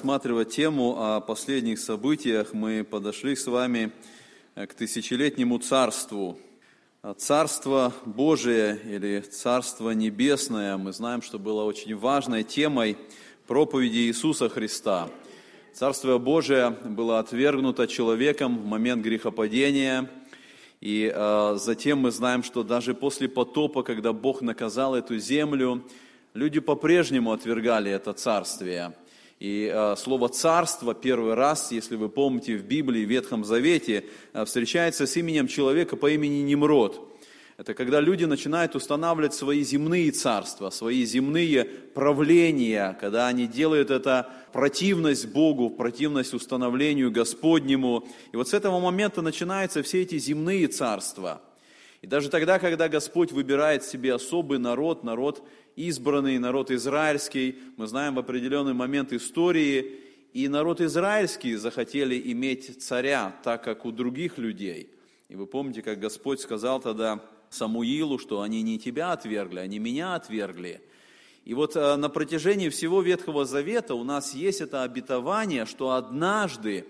Продолжая рассматривать тему о последних событиях, мы подошли с вами э, к тысячелетнему царству. Царство Божие или Царство Небесное, мы знаем, что было очень важной темой проповеди Иисуса Христа. Царство Божие было отвергнуто человеком в момент грехопадения, и э, затем мы знаем, что даже после потопа, когда Бог наказал эту землю, люди по-прежнему отвергали это царствие – и э, слово «царство» первый раз, если вы помните, в Библии, в Ветхом Завете, э, встречается с именем человека по имени Немрод. Это когда люди начинают устанавливать свои земные царства, свои земные правления, когда они делают это противность Богу, противность установлению Господнему. И вот с этого момента начинаются все эти земные царства. И даже тогда, когда Господь выбирает себе особый народ, народ избранный народ израильский. Мы знаем в определенный момент истории, и народ израильский захотели иметь царя, так как у других людей. И вы помните, как Господь сказал тогда Самуилу, что они не тебя отвергли, они меня отвергли. И вот э, на протяжении всего Ветхого Завета у нас есть это обетование, что однажды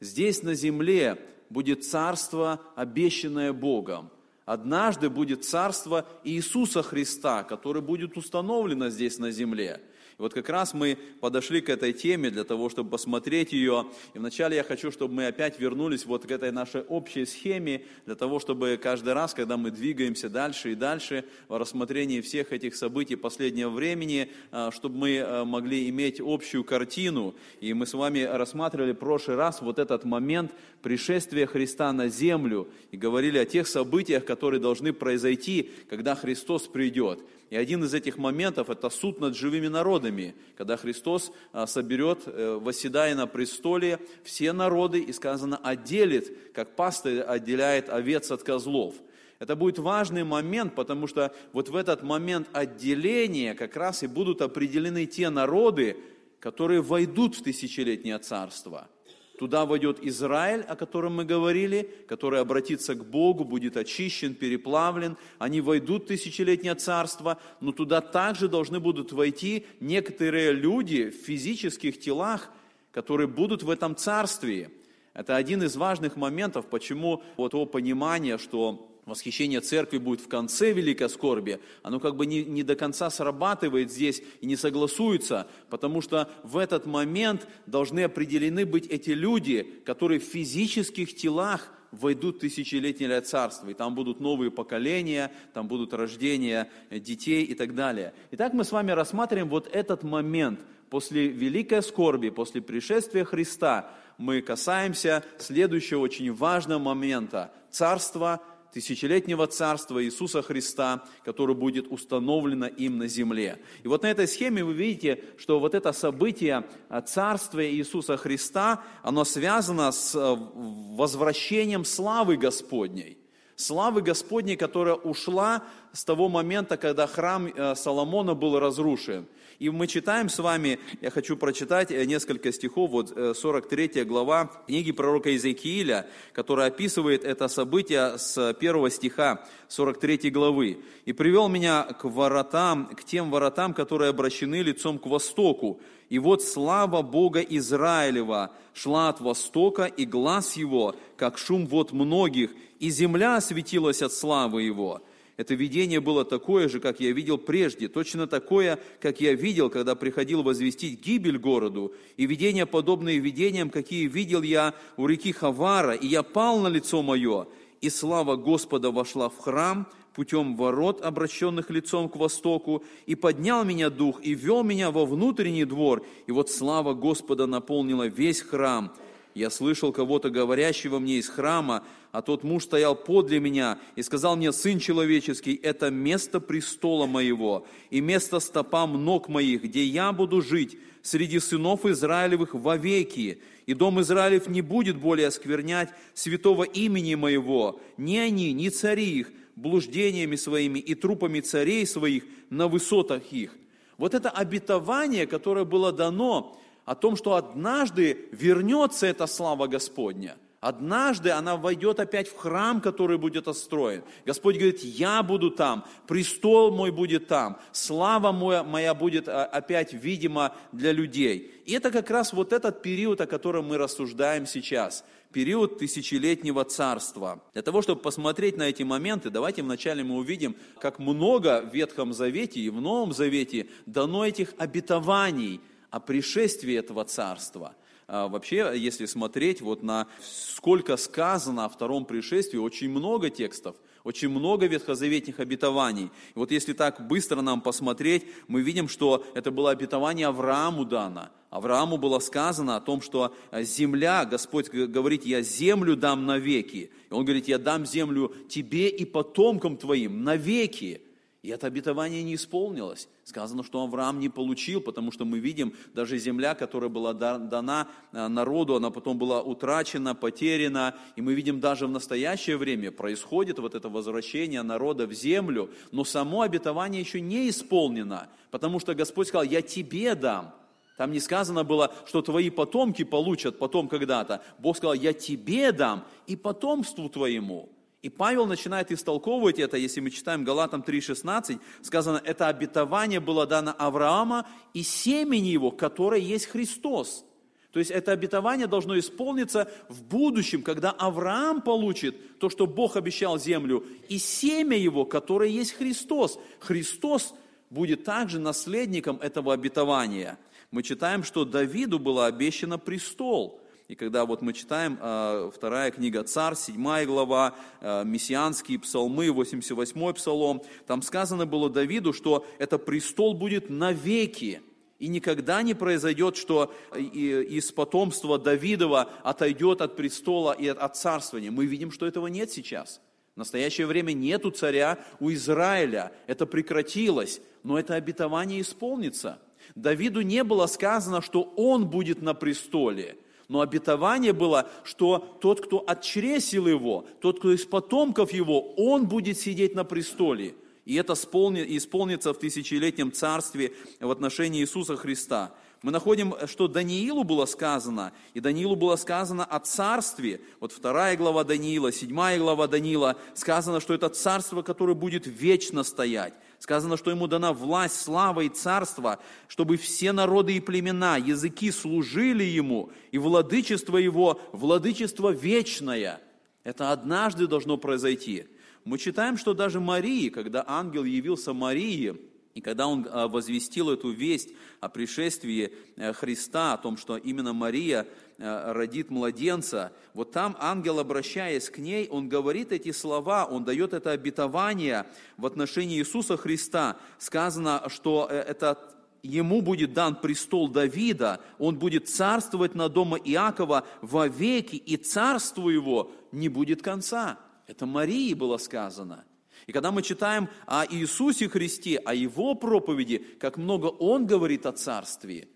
здесь на земле будет царство, обещанное Богом – однажды будет царство Иисуса Христа, которое будет установлено здесь на земле. И вот как раз мы подошли к этой теме для того, чтобы посмотреть ее. И вначале я хочу, чтобы мы опять вернулись вот к этой нашей общей схеме, для того, чтобы каждый раз, когда мы двигаемся дальше и дальше в рассмотрении всех этих событий последнего времени, а, чтобы мы а, могли иметь общую картину. И мы с вами рассматривали в прошлый раз вот этот момент пришествия Христа на землю и говорили о тех событиях, которые должны произойти, когда Христос придет. И один из этих моментов – это суд над живыми народами, когда Христос а, соберет, э, восседая на престоле, все народы и, сказано, отделит, как пастырь отделяет овец от козлов. Это будет важный момент, потому что вот в этот момент отделения как раз и будут определены те народы, которые войдут в тысячелетнее царство – Туда войдет Израиль, о котором мы говорили, который обратится к Богу, будет очищен, переплавлен. Они войдут в тысячелетнее царство, но туда также должны будут войти некоторые люди в физических телах, которые будут в этом царстве. Это один из важных моментов, почему вот то понимание, что восхищение церкви будет в конце великой скорби, оно как бы не, не до конца срабатывает здесь и не согласуется, потому что в этот момент должны определены быть эти люди, которые в физических телах войдут в тысячелетнее царство, и там будут новые поколения, там будут рождения детей и так далее. Итак, мы с вами рассматриваем вот этот момент. После великой скорби, после пришествия Христа, мы касаемся следующего очень важного момента – царства тысячелетнего царства Иисуса Христа, которое будет установлено им на земле. И вот на этой схеме вы видите, что вот это событие а, царствия Иисуса Христа, оно связано с а, возвращением славы Господней. Славы Господней, которая ушла с того момента, когда храм а, Соломона был разрушен – и мы читаем с вами, я хочу прочитать э, несколько стихов, вот 43 э, глава книги пророка Иезекииля, которая описывает это событие с первого стиха 43 главы. «И привел меня к воротам, к тем воротам, которые обращены лицом к востоку. И вот слава Бога Израилева шла от востока, и глаз его, как шум вод многих, и земля осветилась от славы его». Это видение было такое же, как я видел прежде, точно такое, как я видел, когда приходил возвестить гибель городу, и видения, подобные видениям, какие видел я у реки Хавара, и я пал на лицо мое, и слава Господа вошла в храм путем ворот, обращенных лицом к востоку, и поднял меня дух, и вел меня во внутренний двор, и вот слава Господа наполнила весь храм, я слышал кого-то говорящего мне из храма, а тот муж стоял подле меня и сказал мне, «Сын человеческий, это место престола моего и место стопам ног моих, где я буду жить среди сынов Израилевых вовеки, и дом Израилев не будет более осквернять святого имени моего, ни они, ни цари их, блуждениями своими и трупами царей своих на высотах их». Вот это обетование, которое было дано о том, что однажды вернется эта слава Господня. Однажды она войдет опять в храм, который будет отстроен. Господь говорит, я буду там, престол мой будет там, слава моя, моя будет а, опять видима для людей. И это как раз вот этот период, о котором мы рассуждаем сейчас. Период тысячелетнего царства. Для того, чтобы посмотреть на эти моменты, давайте вначале мы увидим, как много в Ветхом Завете и в Новом Завете дано этих обетований о пришествии этого царства – а, вообще, если смотреть вот на сколько сказано о втором пришествии, очень много текстов, очень много ветхозаветных обетований. И вот если так быстро нам посмотреть, мы видим, что это было обетование Аврааму дано. Аврааму было сказано о том, что земля, Господь говорит, я землю дам навеки. И он говорит, я дам землю тебе и потомкам твоим навеки. И это обетование не исполнилось. Сказано, что Авраам не получил, потому что мы видим, даже земля, которая была дана э, народу, она потом была утрачена, потеряна. И мы видим, даже в настоящее время происходит вот это возвращение народа в землю, но само обетование еще не исполнено, потому что Господь сказал, я тебе дам. Там не сказано было, что твои потомки получат потом когда-то. Бог сказал, я тебе дам и потомству твоему. И Павел начинает истолковывать это, если мы читаем Галатам 3,16, сказано, это обетование было дано Авраама и семени его, которое есть Христос. То есть это обетование должно исполниться в будущем, когда Авраам получит то, что Бог обещал землю, и семя его, которое есть Христос. Христос будет также наследником этого обетования. Мы читаем, что Давиду было обещано престол – и когда вот мы читаем э, вторая книга Царь, седьмая глава, э, мессианские псалмы, 88 псалом, там сказано было Давиду, что это престол будет навеки. И никогда не произойдет, что из потомства Давидова отойдет от престола и от царствования. Мы видим, что этого нет сейчас. В настоящее время нету царя у Израиля. Это прекратилось, но это обетование исполнится. Давиду не было сказано, что он будет на престоле – но обетование было, что тот, кто отчресил его, тот, кто из потомков его, он будет сидеть на престоле. И это исполнится в тысячелетнем царстве в отношении Иисуса Христа. Мы находим, что Даниилу было сказано, и Даниилу было сказано о царстве. Вот вторая глава Даниила, седьмая глава Даниила, сказано, что это царство, которое будет вечно стоять. Сказано, что ему дана власть, слава и царство, чтобы все народы и племена, языки служили ему, и владычество его, владычество вечное. Это однажды должно произойти. Мы читаем, что даже Марии, когда ангел явился Марии, и когда он а, возвестил эту весть о пришествии э, Христа, о том, что именно Мария э, родит младенца, вот там ангел, обращаясь к ней, он говорит эти слова, он дает это обетование в отношении Иисуса Христа. Сказано, что э, это ему будет дан престол Давида, он будет царствовать на дома Иакова вовеки, и царству его не будет конца. Это Марии было сказано. И когда мы читаем о Иисусе Христе, о Его проповеди, как много Он говорит о Царстве,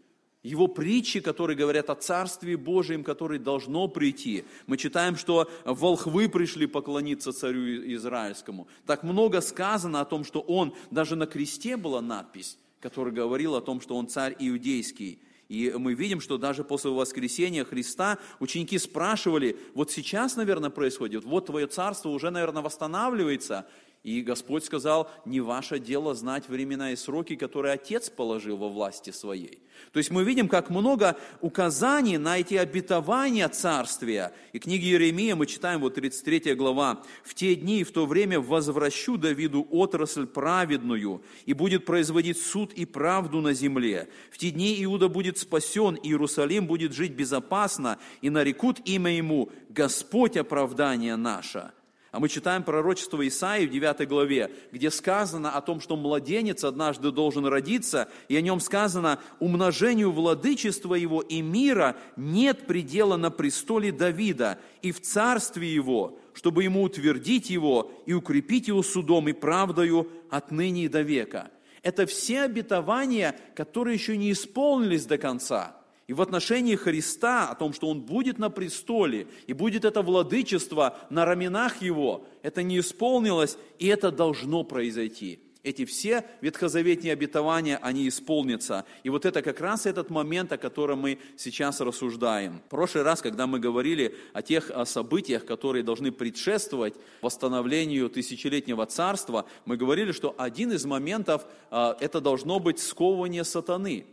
его притчи, которые говорят о Царстве Божьем, которое должно прийти. Мы читаем, что волхвы пришли поклониться царю Израильскому. Так много сказано о том, что он, даже на кресте была надпись, которая говорила о том, что он царь иудейский. И мы видим, что даже после воскресения Христа ученики спрашивали, вот сейчас, наверное, происходит, вот твое царство уже, наверное, восстанавливается, и Господь сказал, не ваше дело знать времена и сроки, которые Отец положил во власти своей. То есть мы видим, как много указаний на эти обетования царствия. И книги Иеремия мы читаем, вот 33 глава, «В те дни и в то время возвращу Давиду отрасль праведную, и будет производить суд и правду на земле. В те дни Иуда будет спасен, и Иерусалим будет жить безопасно, и нарекут имя ему Господь оправдание наше». А мы читаем пророчество Исаии в 9 главе, где сказано о том, что младенец однажды должен родиться, и о нем сказано, умножению владычества его и мира нет предела на престоле Давида и в царстве его, чтобы ему утвердить его и укрепить его судом и правдою отныне и до века. Это все обетования, которые еще не исполнились до конца – и в отношении Христа, о том, что Он будет на престоле, и будет это владычество на раменах Его, это не исполнилось, и это должно произойти. эти все ветхозаветные обетования, они исполнятся. И вот это как раз этот момент, о котором мы сейчас рассуждаем. В прошлый раз, когда мы говорили о тех событиях, которые должны предшествовать восстановлению тысячелетнего царства, мы говорили, что один из моментов а, – это должно быть сковывание сатаны.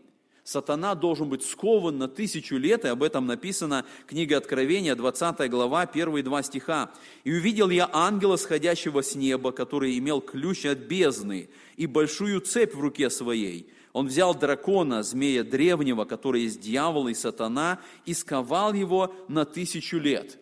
Сатана должен быть скован на тысячу лет, и об этом написано книга Откровения, 20 глава, первые два стиха. «И увидел я ангела, сходящего с неба, который имел ключ от бездны и большую цепь в руке своей. Он взял дракона, змея древнего, который есть дьявол и сатана, и сковал его на тысячу лет».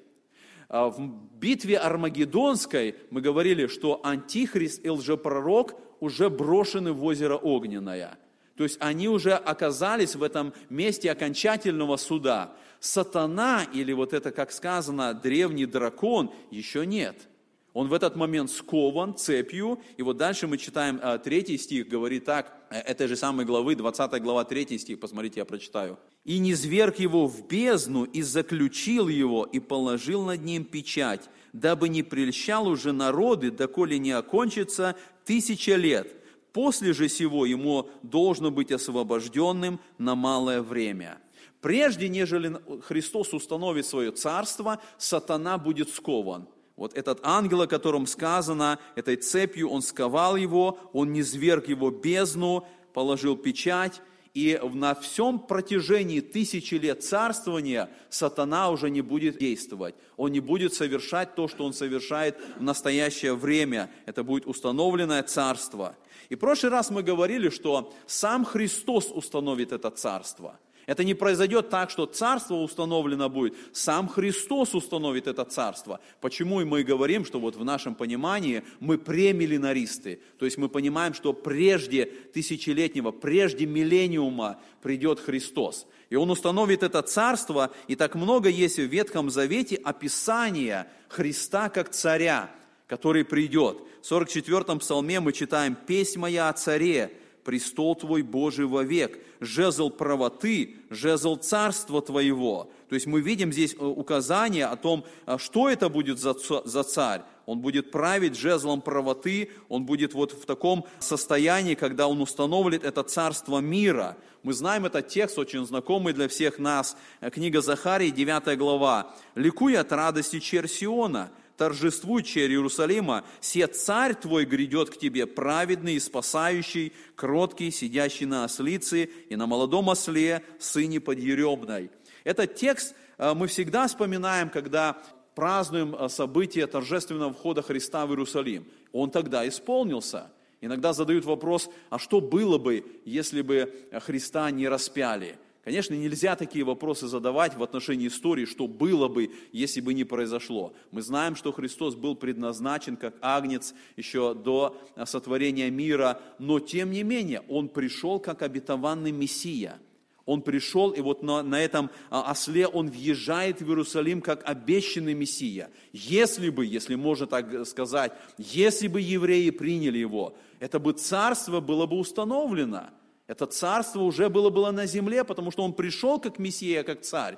А в битве Армагеддонской мы говорили, что антихрист и лжепророк уже брошены в озеро Огненное – то есть они уже оказались в этом месте окончательного суда. Сатана, или вот это, как сказано, древний дракон, еще нет. Он в этот момент скован цепью. И вот дальше мы читаем э, третий стих, говорит так, э, этой же самой главы, 20 глава, третий стих, посмотрите, я прочитаю. «И не зверг его в бездну, и заключил его, и положил над ним печать, дабы не прельщал уже народы, доколе не окончится тысяча лет, После же сего ему должно быть освобожденным на малое время. Прежде, нежели Христос установит свое царство, сатана будет скован. Вот этот ангел, о котором сказано, этой цепью он сковал его, он не зверг его бездну, положил печать, и на всем протяжении тысячи лет царствования сатана уже не будет действовать. Он не будет совершать то, что он совершает в настоящее время. Это будет установленное царство. И в прошлый раз мы говорили, что сам Христос установит это царство. Это не произойдет так, что царство установлено будет. Сам Христос установит это царство. Почему мы говорим, что вот в нашем понимании мы премиллинаристы. То есть мы понимаем, что прежде тысячелетнего, прежде миллениума придет Христос. И Он установит это царство, и так много есть в Ветхом Завете описания Христа как царя который придет. В 44-м псалме мы читаем «Песнь моя о царе, престол твой Божий вовек, жезл правоты, жезл царства твоего». То есть мы видим здесь э, указание о том, а что это будет за, царь. Он будет править жезлом правоты, он будет вот в таком состоянии, когда он установит это царство мира. Мы знаем этот текст, очень знакомый для всех нас. Книга Захарии, 9 глава. «Ликуй от радости Черсиона, торжествуй, черь Иерусалима, се царь твой грядет к тебе, праведный и спасающий, кроткий, сидящий на ослице и на молодом осле, сыне подъеремной». Этот текст э, мы всегда вспоминаем, когда празднуем э, событие торжественного входа Христа в Иерусалим. Он тогда исполнился. Иногда задают вопрос, а что было бы, если бы Христа не распяли? Конечно, нельзя такие вопросы задавать в отношении истории, что было бы, если бы не произошло. Мы знаем, что Христос был предназначен как агнец еще до сотворения мира, но тем не менее Он пришел как обетованный Мессия. Он пришел, и вот на, на этом а, осле он въезжает в Иерусалим как обещанный Мессия. Если бы, если можно так сказать, если бы евреи приняли его, это бы царство было бы установлено – это царство уже было, было на земле, потому что он пришел как Мессия, как царь.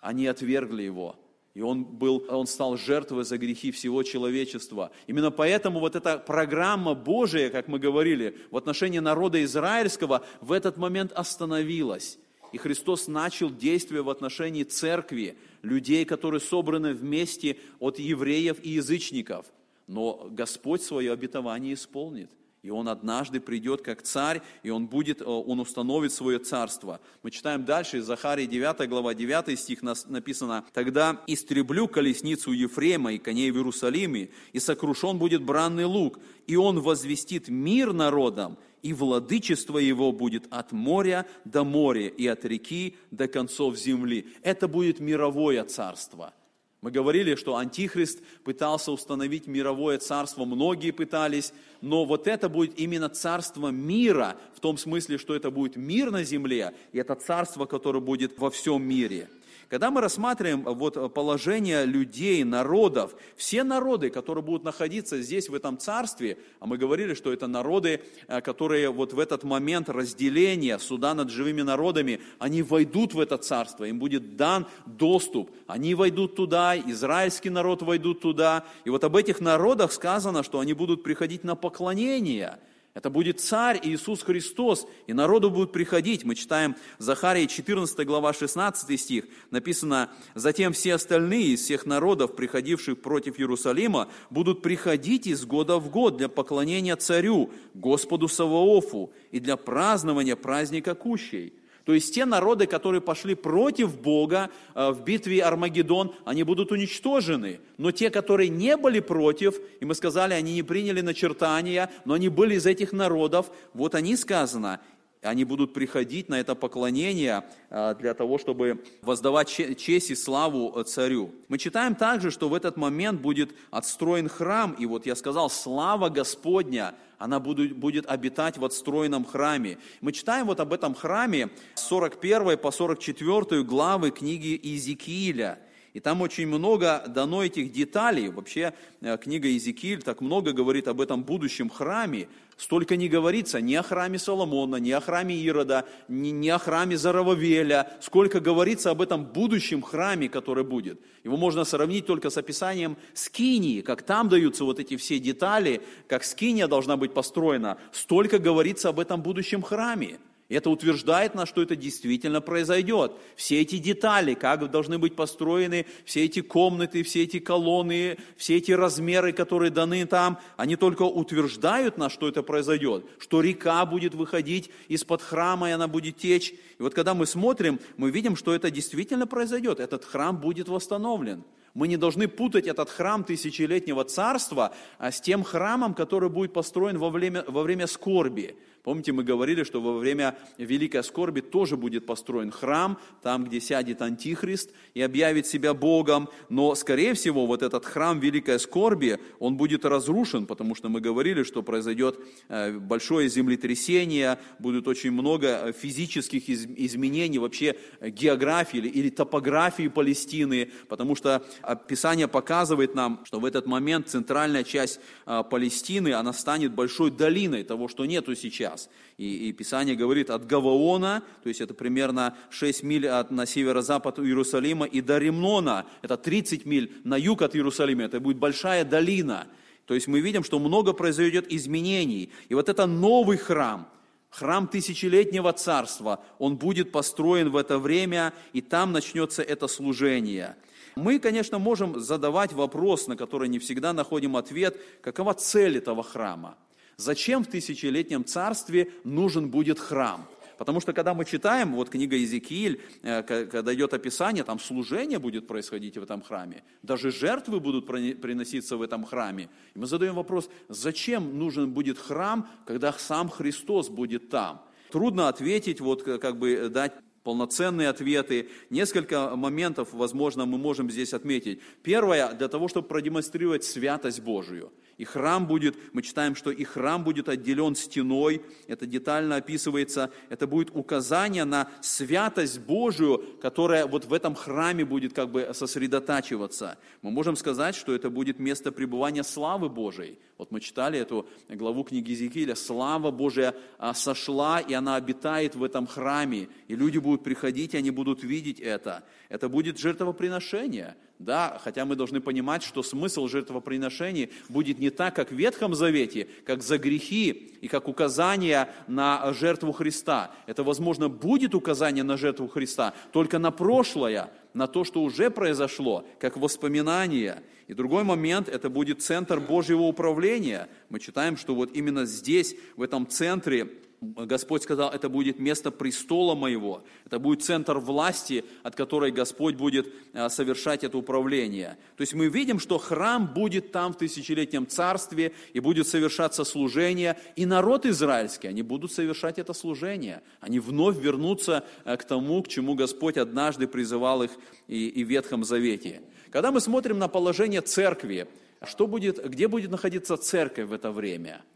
Они отвергли его. И он, был, он стал жертвой за грехи всего человечества. Именно поэтому вот эта программа Божия, как мы говорили, в отношении народа израильского в этот момент остановилась. И Христос начал действие в отношении церкви, людей, которые собраны вместе от евреев и язычников. Но Господь свое обетование исполнит. И он однажды придет как царь, и он, будет, э, он установит свое царство. Мы читаем дальше, из Захарии 9 глава 9 стих написано, «Тогда истреблю колесницу Ефрема и коней в Иерусалиме, и сокрушен будет бранный лук, и он возвестит мир народам, и владычество его будет от моря до моря, и от реки до концов земли». Это будет мировое царство – мы говорили, что Антихрист пытался установить мировое царство, многие пытались, но вот это будет именно царство мира, в том смысле, что это будет мир на земле, и это царство, которое будет во всем мире. Когда мы рассматриваем э, вот э, положение людей, народов, все народы, которые будут находиться здесь, в этом царстве, а мы говорили, что это народы, э, которые вот в этот момент разделения суда над живыми народами, они войдут в это царство, им будет дан доступ, они войдут туда, израильский народ войдут туда, и вот об этих народах сказано, что они будут приходить на поклонение – Это будет царь Иисус Христос, и народу будут приходить. Мы читаем Захария 14 глава 16 стих, написано, «Затем все остальные из всех народов, приходивших против Иерусалима, будут приходить из года в год для поклонения царю, Господу Саваофу, и для празднования праздника Кущей». То есть те народы, которые пошли против Бога э, в битве Армагеддон, они будут уничтожены. Но те, которые не были против, и мы сказали, они не приняли начертания, но они были из этих народов, вот они сказано, они будут приходить на это поклонение а, для того, чтобы воздавать честь и славу э, царю. Мы читаем также, что в этот момент будет отстроен храм, и вот я сказал, слава Господня, она будет, будет обитать в отстроенном храме. Мы читаем вот об этом храме с 41 по 44 главы книги Иезекииля. И там очень много дано этих деталей. Вообще э, книга Иезекииль так много говорит об этом будущем храме. Столько не говорится ни о храме Соломона, ни о храме Ирода, ни, ни о храме Зарававеля. Сколько говорится об этом будущем храме, который будет. Его можно сравнить только с описанием Скинии, как там даются вот эти все детали, как Скиния должна быть построена. Столько говорится об этом будущем храме. Это утверждает нас, что это действительно произойдет. Все эти детали, как должны быть построены, все эти комнаты, все эти колонны, все эти размеры, которые даны там, они только утверждают нас, что это произойдет, что река будет выходить из-под храма, и она будет течь. И вот когда мы смотрим, мы видим, что это действительно произойдет. Этот храм будет восстановлен. Мы не должны путать этот храм тысячелетнего царства а с тем храмом, который будет построен во время, во время скорби. Помните, мы говорили, что во время Великой Скорби тоже будет построен храм, там, где сядет Антихрист и объявит себя Богом, но, скорее всего, вот этот храм Великой Скорби, он будет разрушен, потому что мы говорили, что произойдет э, большое землетрясение, будет очень много э, физических изменений вообще географии или топографии Палестины, потому что Писание показывает нам, что в этот момент центральная часть э, Палестины, она станет большой долиной того, что нету сейчас час. И, и Писание говорит от Гаваона, то есть это примерно 6 миль от, на северо-запад Иерусалима, и до Римнона, это 30 миль на юг от Иерусалима, это будет большая долина. То есть мы видим, что много произойдет изменений. И вот это новый храм, храм тысячелетнего царства, он будет построен в это время, и там начнется это служение. Мы, конечно, можем задавать вопрос, на который не всегда находим ответ, какова цель этого храма. Зачем в тысячелетнем царстве нужен будет храм? Потому что когда мы читаем, вот книга Иезекииль, э, когда идет описание, там служение будет происходить в этом храме, даже жертвы будут приноситься в этом храме. И мы задаем вопрос, зачем нужен будет храм, когда сам Христос будет там? Трудно ответить, вот как бы дать полноценные ответы. Несколько моментов, возможно, мы можем здесь отметить. Первое, для того, чтобы продемонстрировать святость Божию – и храм будет, мы читаем, что и храм будет отделен стеной, это детально описывается, это будет указание на святость Божию, которая вот в этом храме будет как бы сосредотачиваться. Мы можем сказать, что это будет место пребывания славы Божией. Вот мы читали эту главу книги Иезекииля, слава Божия а, сошла, и она обитает в этом храме, и люди будут приходить, и они будут видеть это. Это будет жертвоприношение, да, хотя мы должны понимать, что смысл жертвоприношений будет не так, как в Ветхом Завете, как за грехи и как указание на жертву Христа. Это, возможно, будет указание на жертву Христа, только на прошлое, на то, что уже произошло, как воспоминание. И другой момент, это будет центр Божьего управления. Мы читаем, что вот именно здесь, в этом центре, Господь сказал, это будет место престола моего, это будет центр власти, от которой Господь будет э, совершать это управление. То есть мы видим, что храм будет там в тысячелетнем царстве, и будет совершаться служение, и народ израильский, они будут совершать это служение. Они вновь вернутся э, к тому, к чему Господь однажды призывал их и, и в Ветхом Завете. Когда мы смотрим на положение церкви, что будет, где будет находиться церковь в это время –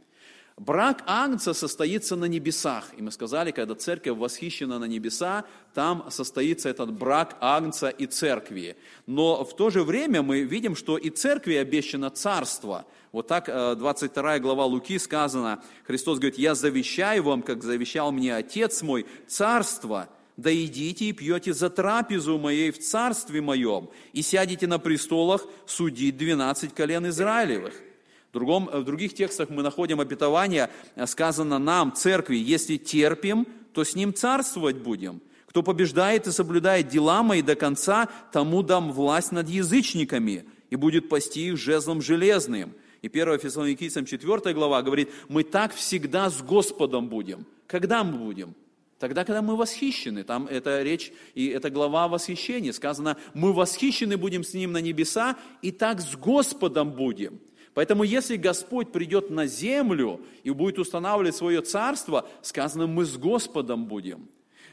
Брак Агнца состоится на небесах. И мы сказали, когда церковь восхищена на небеса, там состоится этот брак Агнца и церкви. Но в то же время мы видим, что и церкви обещано царство. Вот так 22 э, глава Луки сказано, Христос говорит, «Я завещаю вам, как завещал мне Отец мой, царство, да идите и пьете за трапезу моей в царстве моем, и сядете на престолах судить двенадцать колен Израилевых». В, другом, в других текстах мы находим обетование, сказано нам, церкви, если терпим, то с ним царствовать будем. Кто побеждает и соблюдает дела мои до конца, тому дам власть над язычниками, и будет пасти их жезлом железным. И 1 Фессалоникийцам 4 глава говорит, мы так всегда с Господом будем. Когда мы будем? Тогда, когда мы восхищены, там это речь, и это глава восхищения, сказано, мы восхищены будем с Ним на небеса, и так с Господом будем. Поэтому, если Господь придет на землю и будет устанавливать свое царство, сказано, мы с Господом будем.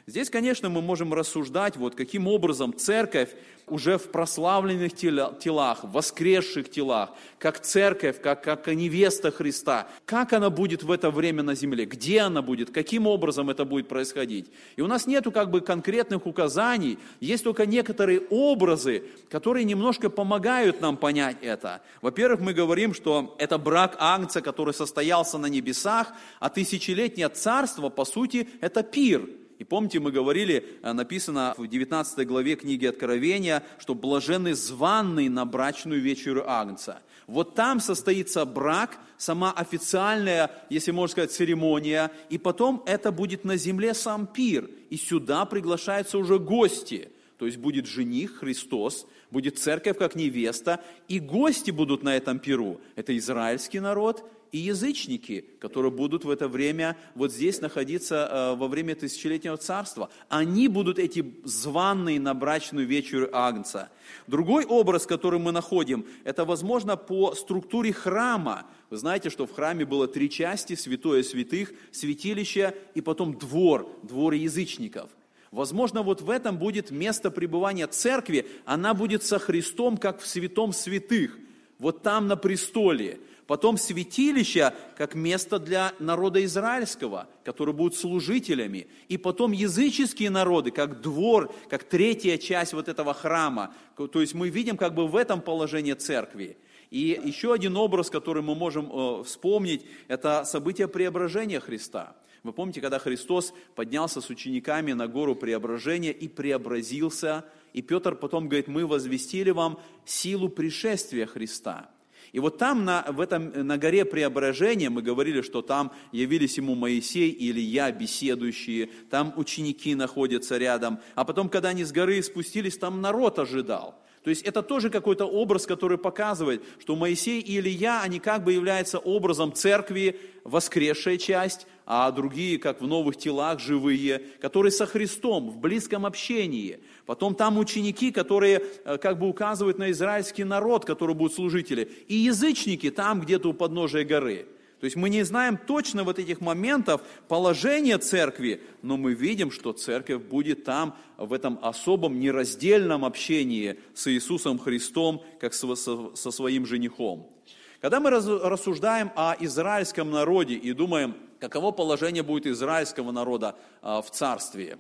Здесь, конечно, мы можем рассуждать, вот каким образом церковь уже в прославленных телах, в воскресших телах, как церковь, как, как невеста Христа, как она будет в это время на земле, где она будет, каким образом это будет происходить. И у нас нету как бы конкретных указаний, есть только некоторые образы, которые немножко помогают нам понять это. Во-первых, мы говорим, что это брак Агнца, который состоялся на небесах, а тысячелетнее царство, по сути, это пир – и помните, мы говорили, э, написано в 19 главе книги Откровения, что блаженный званный на брачную вечеру Агнца. Вот там состоится брак, сама официальная, если можно сказать, церемония, и потом это будет на земле сам пир, и сюда приглашаются уже гости. То есть будет жених Христос, будет церковь как невеста, и гости будут на этом пиру. Это израильский народ и язычники, которые будут в это время вот здесь находиться э, во время тысячелетнего царства. Они будут эти званные на брачную вечеру Агнца. Другой образ, который мы находим, это, возможно, по структуре храма. Вы знаете, что в храме было три части, святое святых, святилище и потом двор, двор язычников. Возможно, вот в этом будет место пребывания церкви, она будет со Христом, как в святом святых, вот там на престоле. Потом святилище, как место для народа израильского, которые будут служителями. И потом языческие народы, как двор, как третья часть вот этого храма. То есть мы видим как бы в этом положении церкви. И еще один образ, который мы можем э, вспомнить, это событие преображения Христа. Вы помните, когда Христос поднялся с учениками на гору преображения и преобразился, и Петр потом говорит, мы возвестили вам силу пришествия Христа. И вот там, на, в этом, на горе преображения, мы говорили, что там явились ему Моисей и Илья, беседующие, там ученики находятся рядом, а потом, когда они с горы спустились, там народ ожидал. То есть это тоже какой-то образ, который показывает, что Моисей и Илья, они как бы являются образом церкви, воскресшая часть, а другие, как в новых телах, живые, которые со Христом, в близком общении. Потом там ученики, которые э, как бы указывают на израильский народ, который будут служители. И язычники там где-то у подножия горы. То есть мы не знаем точно вот этих моментов положения церкви, но мы видим, что церковь будет там в этом особом нераздельном общении с Иисусом Христом, как со, со своим женихом. Когда мы рассуждаем о израильском народе и думаем, каково положение будет израильского народа а, в царстве,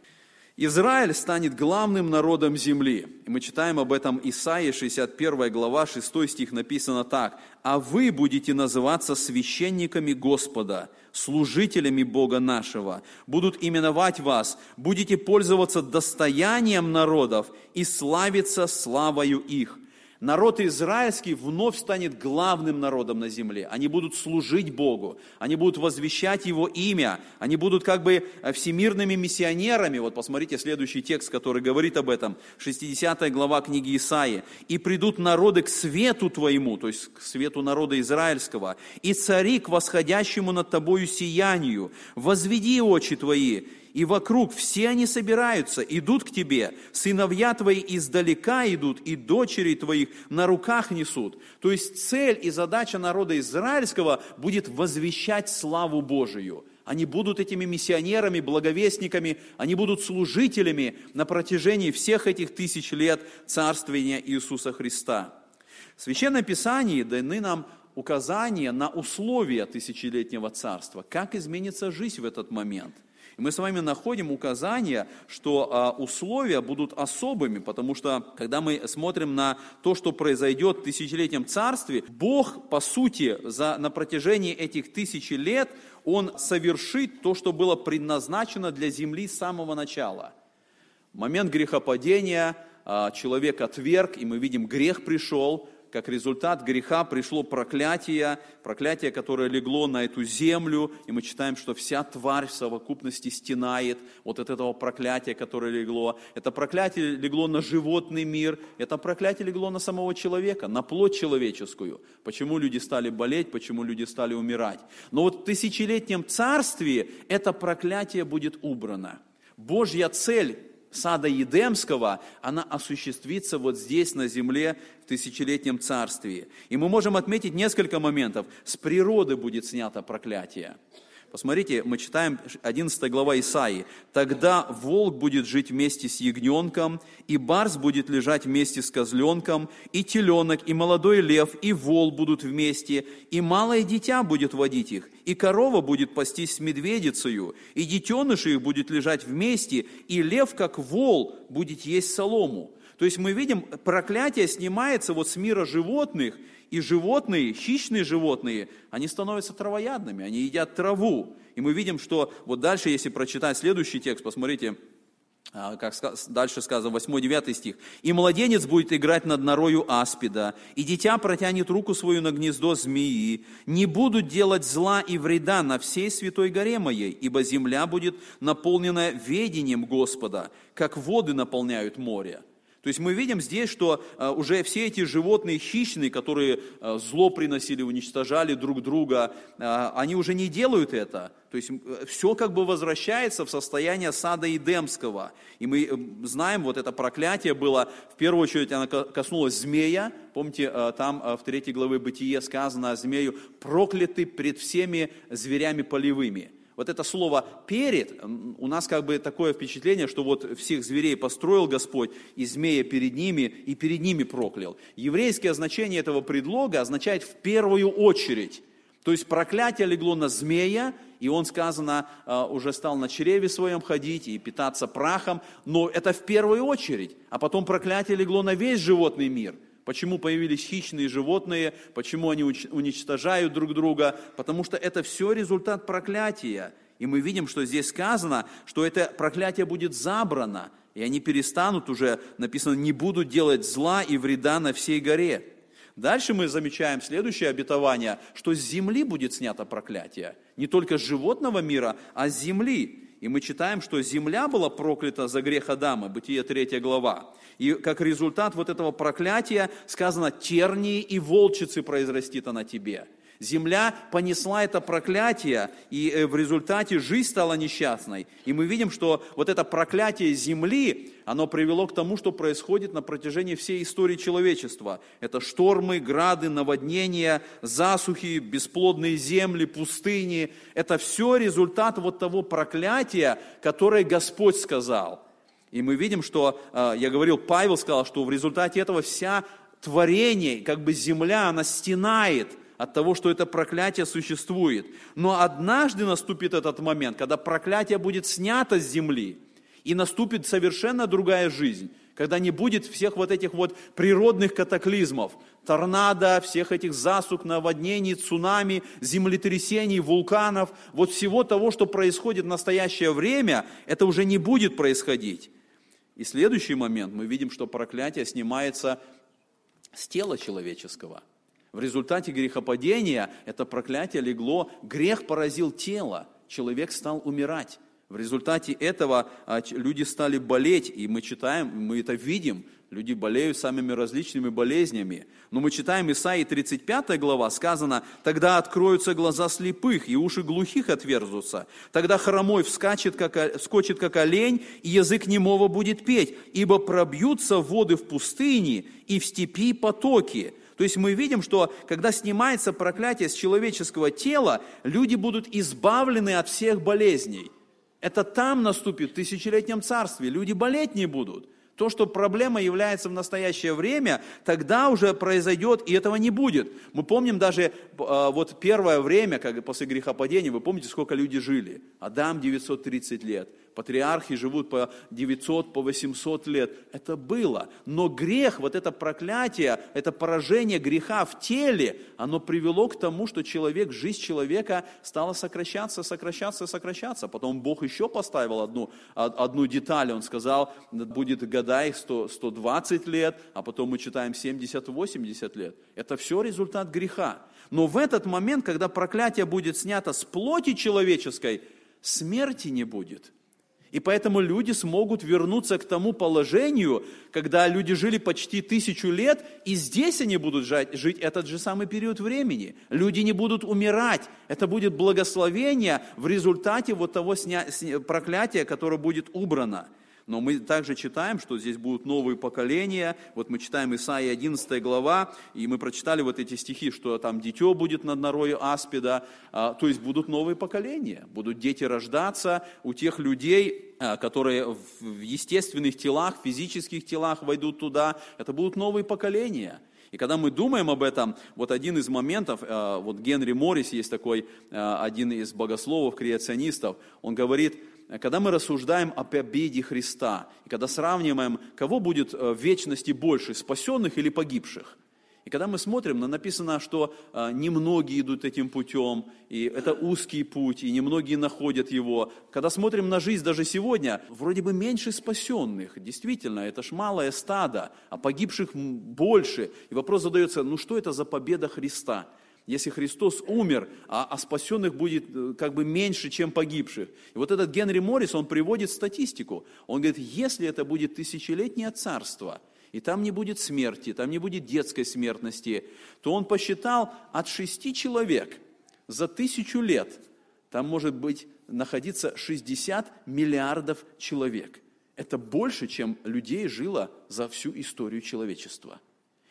Израиль станет главным народом земли. И мы читаем об этом Исаии, 61 глава, 6 стих написано так. «А вы будете называться священниками Господа, служителями Бога нашего. Будут именовать вас, будете пользоваться достоянием народов и славиться славою их народ израильский вновь станет главным народом на земле. Они будут служить Богу, они будут возвещать Его имя, они будут как бы э, всемирными миссионерами. Вот посмотрите следующий текст, который говорит об этом, 60 глава книги Исаии. «И придут народы к свету Твоему», то есть к свету народа израильского, «и цари к восходящему над Тобою сиянию. Возведи очи Твои, и вокруг все они собираются, идут к тебе, сыновья твои издалека идут, и дочери твоих на руках несут. То есть цель и задача народа израильского будет возвещать славу Божию. Они будут этими миссионерами, благовестниками, они будут служителями на протяжении всех этих тысяч лет царствования Иисуса Христа. В Священном Писании даны нам указания на условия тысячелетнего царства, как изменится жизнь в этот момент – и мы с вами находим указания, что а, условия будут особыми, потому что, когда мы смотрим на то, что произойдет в тысячелетнем царстве, Бог, по сути, за, на протяжении этих тысячи лет, Он совершит то, что было предназначено для земли с самого начала. Момент грехопадения а, человек отверг, и мы видим, грех пришел, как результат греха пришло проклятие, проклятие, которое легло на эту землю, и мы читаем, что вся тварь в совокупности стенает вот от этого проклятия, которое легло. Это проклятие легло на животный мир, это проклятие легло на самого человека, на плоть человеческую. Почему люди стали болеть, почему люди стали умирать. Но вот в тысячелетнем царстве это проклятие будет убрано. Божья цель сада Едемского, она осуществится вот здесь, на земле, в тысячелетнем царстве. И мы можем отметить несколько моментов. С природы будет снято проклятие. Посмотрите, мы читаем 11 глава Исаии. «Тогда волк будет жить вместе с ягненком, и барс будет лежать вместе с козленком, и теленок, и молодой лев, и вол будут вместе, и малое дитя будет водить их, и корова будет пастись с медведицею, и детеныши их будет лежать вместе, и лев, как вол, будет есть солому». То есть мы видим, проклятие снимается вот с мира животных, и животные, хищные животные, они становятся травоядными, они едят траву. И мы видим, что вот дальше, если прочитать следующий текст, посмотрите, а, как дальше сказано, 8-9 стих. «И младенец будет играть над норою аспида, и дитя протянет руку свою на гнездо змеи. Не будут делать зла и вреда на всей святой горе моей, ибо земля будет наполнена ведением Господа, как воды наполняют море». То есть мы видим здесь, что э, уже все эти животные хищные, которые э, зло приносили, уничтожали друг друга, э, они уже не делают это. То есть все как бы возвращается в состояние сада Эдемского. И мы знаем, вот это проклятие было, в первую очередь оно коснулось змея. Помните, там в третьей главе Бытие сказано о змею, проклятый пред всеми зверями полевыми вот это слово «перед», у нас как бы такое впечатление, что вот всех зверей построил Господь, и змея перед ними, и перед ними проклял. Еврейское значение этого предлога означает «в первую очередь». То есть проклятие легло на змея, и он, сказано, а, уже стал на чреве своем ходить и питаться прахом, но это в первую очередь. А потом проклятие легло на весь животный мир – Почему появились хищные животные, почему они уничтожают друг друга, потому что это все результат проклятия. И мы видим, что здесь сказано, что это проклятие будет забрано, и они перестанут уже, написано, не будут делать зла и вреда на всей горе. Дальше мы замечаем следующее обетование, что с земли будет снято проклятие. Не только с животного мира, а с земли. И мы читаем, что земля была проклята за грех Адама, Бытие 3 глава. И как результат вот этого проклятия сказано, тернии и волчицы произрастит она тебе. Земля понесла это проклятие, и э, в результате жизнь стала несчастной. И мы видим, что вот это проклятие земли, оно привело к тому, что происходит на протяжении всей истории человечества. Это штормы, грады, наводнения, засухи, бесплодные земли, пустыни. Это все результат вот того проклятия, которое Господь сказал. И мы видим, что, э, я говорил, Павел сказал, что в результате этого вся творение, как бы земля, она стенает – от того, что это проклятие существует. Но однажды наступит этот момент, когда проклятие будет снято с земли, и наступит совершенно другая жизнь, когда не будет всех вот этих вот природных катаклизмов, торнадо, всех этих засух, наводнений, цунами, землетрясений, вулканов, вот всего того, что происходит в настоящее время, это уже не будет происходить. И следующий момент, мы видим, что проклятие снимается с тела человеческого – в результате грехопадения это проклятие легло, грех поразил тело, человек стал умирать. В результате этого а, люди стали болеть, и мы читаем, мы это видим, люди болеют самыми различными болезнями. Но мы читаем Исаии 35 глава, сказано, «Тогда откроются глаза слепых, и уши глухих отверзутся. Тогда хромой вскачет, как, вскочит, как олень, и язык немого будет петь, ибо пробьются воды в пустыне, и в степи потоки». То есть мы видим, что когда снимается проклятие с человеческого тела, люди будут избавлены от всех болезней. Это там наступит, в тысячелетнем царстве. Люди болеть не будут. То, что проблема является в настоящее время, тогда уже произойдет, и этого не будет. Мы помним даже э, вот первое время, как после грехопадения, вы помните, сколько люди жили? Адам 930 лет, Патриархи живут по 900, по 800 лет. Это было. Но грех, вот это проклятие, это поражение греха в теле, оно привело к тому, что человек, жизнь человека стала сокращаться, сокращаться, сокращаться. Потом Бог еще поставил одну, одну деталь. Он сказал, будет года их 100, 120 лет, а потом мы читаем 70-80 лет. Это все результат греха. Но в этот момент, когда проклятие будет снято с плоти человеческой, смерти не будет – и поэтому люди смогут вернуться к тому положению, когда люди жили почти тысячу лет, и здесь они будут жить, этот же самый период времени. Люди не будут умирать. Это будет благословение в результате вот того сня, проклятия, которое будет убрано. Но мы также читаем, что здесь будут новые поколения. Вот мы читаем Исаия 11 глава, и мы прочитали вот эти стихи, что там дитё будет над норою аспида, а, то есть будут новые поколения, будут дети рождаться у тех людей, а, которые в естественных телах, физических телах войдут туда, это будут новые поколения. И когда мы думаем об этом, вот один из моментов, а, вот Генри Моррис есть такой, один из богословов, креационистов, он говорит, когда мы рассуждаем о победе Христа, и когда сравниваем, кого будет э, в вечности больше, спасенных или погибших, и когда мы смотрим, написано, что э, немногие идут этим путем, и это узкий путь, и немногие находят его. Когда смотрим на жизнь даже сегодня, вроде бы меньше спасенных. Действительно, это ж малое стадо, а погибших больше. И вопрос задается, ну что это за победа Христа? Если Христос умер, а, а спасенных будет э, как бы меньше, чем погибших. И вот этот Генри Моррис, он приводит статистику. Он говорит, если это будет тысячелетнее царство, и там не будет смерти, там не будет детской смертности, то он посчитал от шести человек за тысячу лет, там может быть находиться 60 миллиардов человек. Это больше, чем людей жило за всю историю человечества.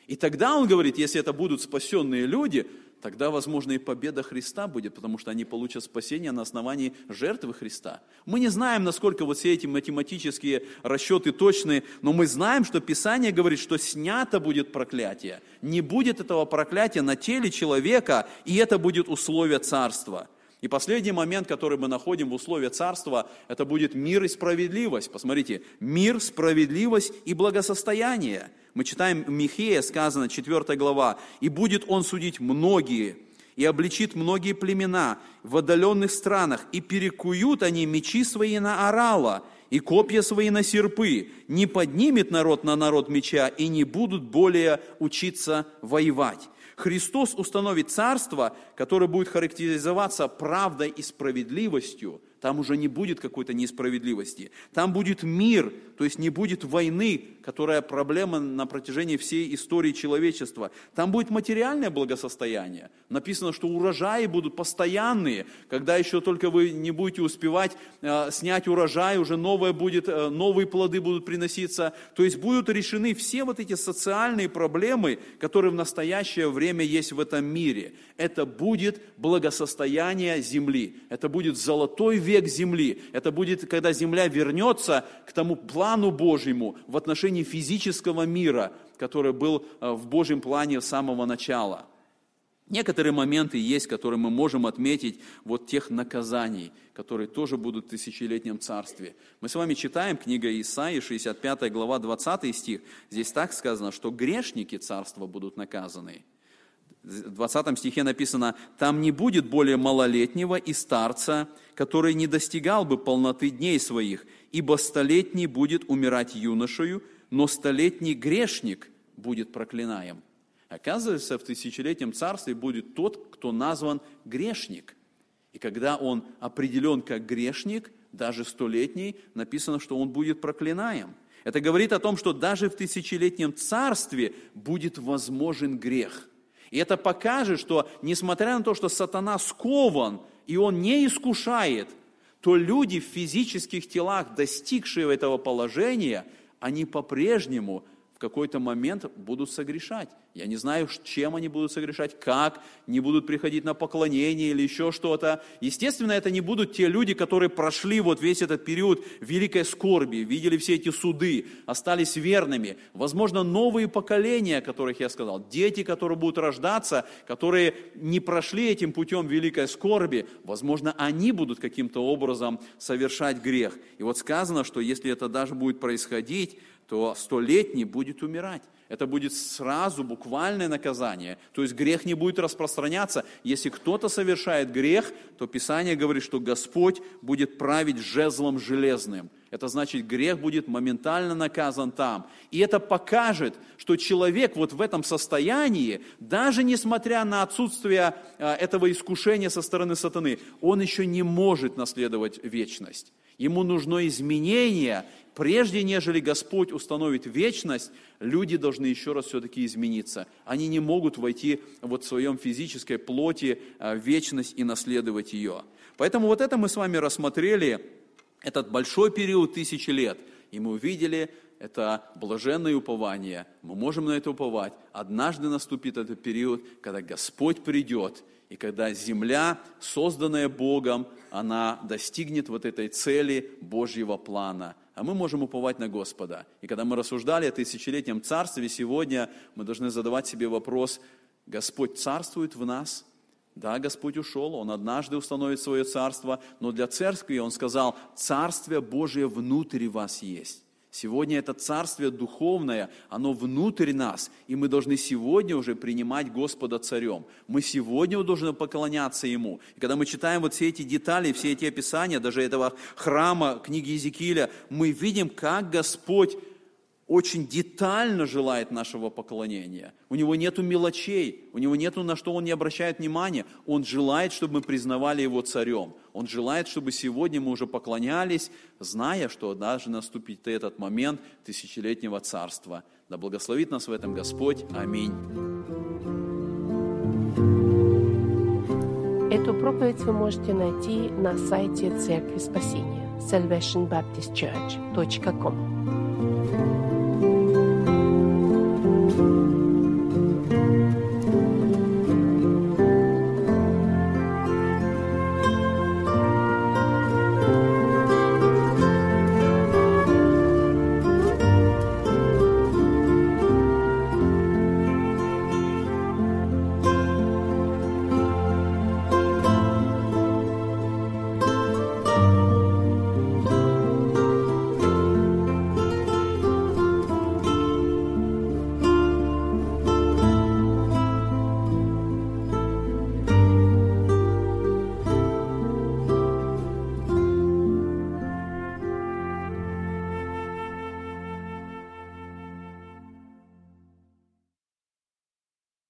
И тогда он говорит, если это будут спасенные люди, тогда, возможно, и победа Христа будет, потому что они получат спасение на основании жертвы Христа. Мы не знаем, насколько вот все эти математические расчеты точны, но мы знаем, что Писание говорит, что снято будет проклятие. Не будет этого проклятия на теле человека, и это будет условие царства. И последний момент, который мы находим в условии царства, это будет мир и справедливость. Посмотрите, мир, справедливость и благосостояние – мы читаем Михея, сказано, 4 глава, «И будет он судить многие, и обличит многие племена в отдаленных странах, и перекуют они мечи свои на орала, и копья свои на серпы, не поднимет народ на народ меча, и не будут более учиться воевать». Христос установит царство, которое будет характеризоваться правдой и справедливостью, там уже не будет какой-то несправедливости. Там будет мир, то есть не будет войны, которая проблема на протяжении всей истории человечества. Там будет материальное благосостояние. Написано, что урожаи будут постоянные. Когда еще только вы не будете успевать э, снять урожай, уже новое будет, э, новые плоды будут приноситься. То есть будут решены все вот эти социальные проблемы, которые в настоящее время есть в этом мире. Это будет благосостояние земли. Это будет золотой век век земли. Это будет, когда земля вернется к тому плану Божьему в отношении физического мира, который был э, в Божьем плане с самого начала. Некоторые моменты есть, которые мы можем отметить, вот тех наказаний, которые тоже будут в тысячелетнем царстве. Мы с вами читаем книга Исаии, 65 глава, 20 стих. Здесь так сказано, что грешники царства будут наказаны – в 20 стихе написано, «Там не будет более малолетнего и старца, который не достигал бы полноты дней своих, ибо столетний будет умирать юношею, но столетний грешник будет проклинаем». Оказывается, в тысячелетнем царстве будет тот, кто назван грешник. И когда он определен как грешник, даже столетний, написано, что он будет проклинаем. Это говорит о том, что даже в тысячелетнем царстве будет возможен грех – и это покажет, что несмотря на то, что сатана скован, и он не искушает, то люди в физических телах, достигшие этого положения, они по-прежнему в какой-то момент будут согрешать. Я не знаю, чем они будут согрешать, как, не будут приходить на поклонение или еще что-то. Естественно, это не будут те люди, которые прошли вот весь этот период великой скорби, видели все эти суды, остались верными. Возможно, новые поколения, о которых я сказал, дети, которые будут рождаться, которые не прошли этим путем великой скорби, возможно, они будут каким-то образом совершать грех. И вот сказано, что если это даже будет происходить, то столетний будет умирать. Это будет сразу буквальное наказание. То есть грех не будет распространяться. Если кто-то совершает грех, то Писание говорит, что Господь будет править жезлом железным. Это значит, грех будет моментально наказан там. И это покажет, что человек вот в этом состоянии, даже несмотря на отсутствие а, этого искушения со стороны сатаны, он еще не может наследовать вечность. Ему нужно изменение, прежде нежели Господь установит вечность, люди должны еще раз все-таки измениться. Они не могут войти вот в своем физической плоти а, в вечность и наследовать ее. Поэтому вот это мы с вами рассмотрели, этот большой период тысячи лет, и мы увидели, это блаженное упование. Мы можем на это уповать. Однажды наступит этот период, когда Господь придет, и когда земля, созданная Богом, она достигнет вот этой цели Божьего плана – а мы можем уповать на Господа. И когда мы рассуждали о тысячелетнем царстве, сегодня мы должны задавать себе вопрос, Господь царствует в нас? Да, Господь ушел, Он однажды установит свое царство, но для церкви Он сказал, Царствие Божие внутри вас есть. Сегодня это царствие духовное, оно внутрь нас, и мы должны сегодня уже принимать Господа царем. Мы сегодня должны поклоняться Ему. И когда мы читаем вот все эти детали, все эти описания, даже этого храма, книги Иезекииля, мы видим, как Господь очень детально желает нашего поклонения. У него нету мелочей, у него нету на что он не обращает внимания. Он желает, чтобы мы признавали его царем. Он желает, чтобы сегодня мы уже поклонялись, зная, что однажды наступит этот момент тысячелетнего царства. Да благословит нас в этом Господь. Аминь. Эту проповедь вы можете найти на сайте Церкви Спасения salvationbaptistchurch.com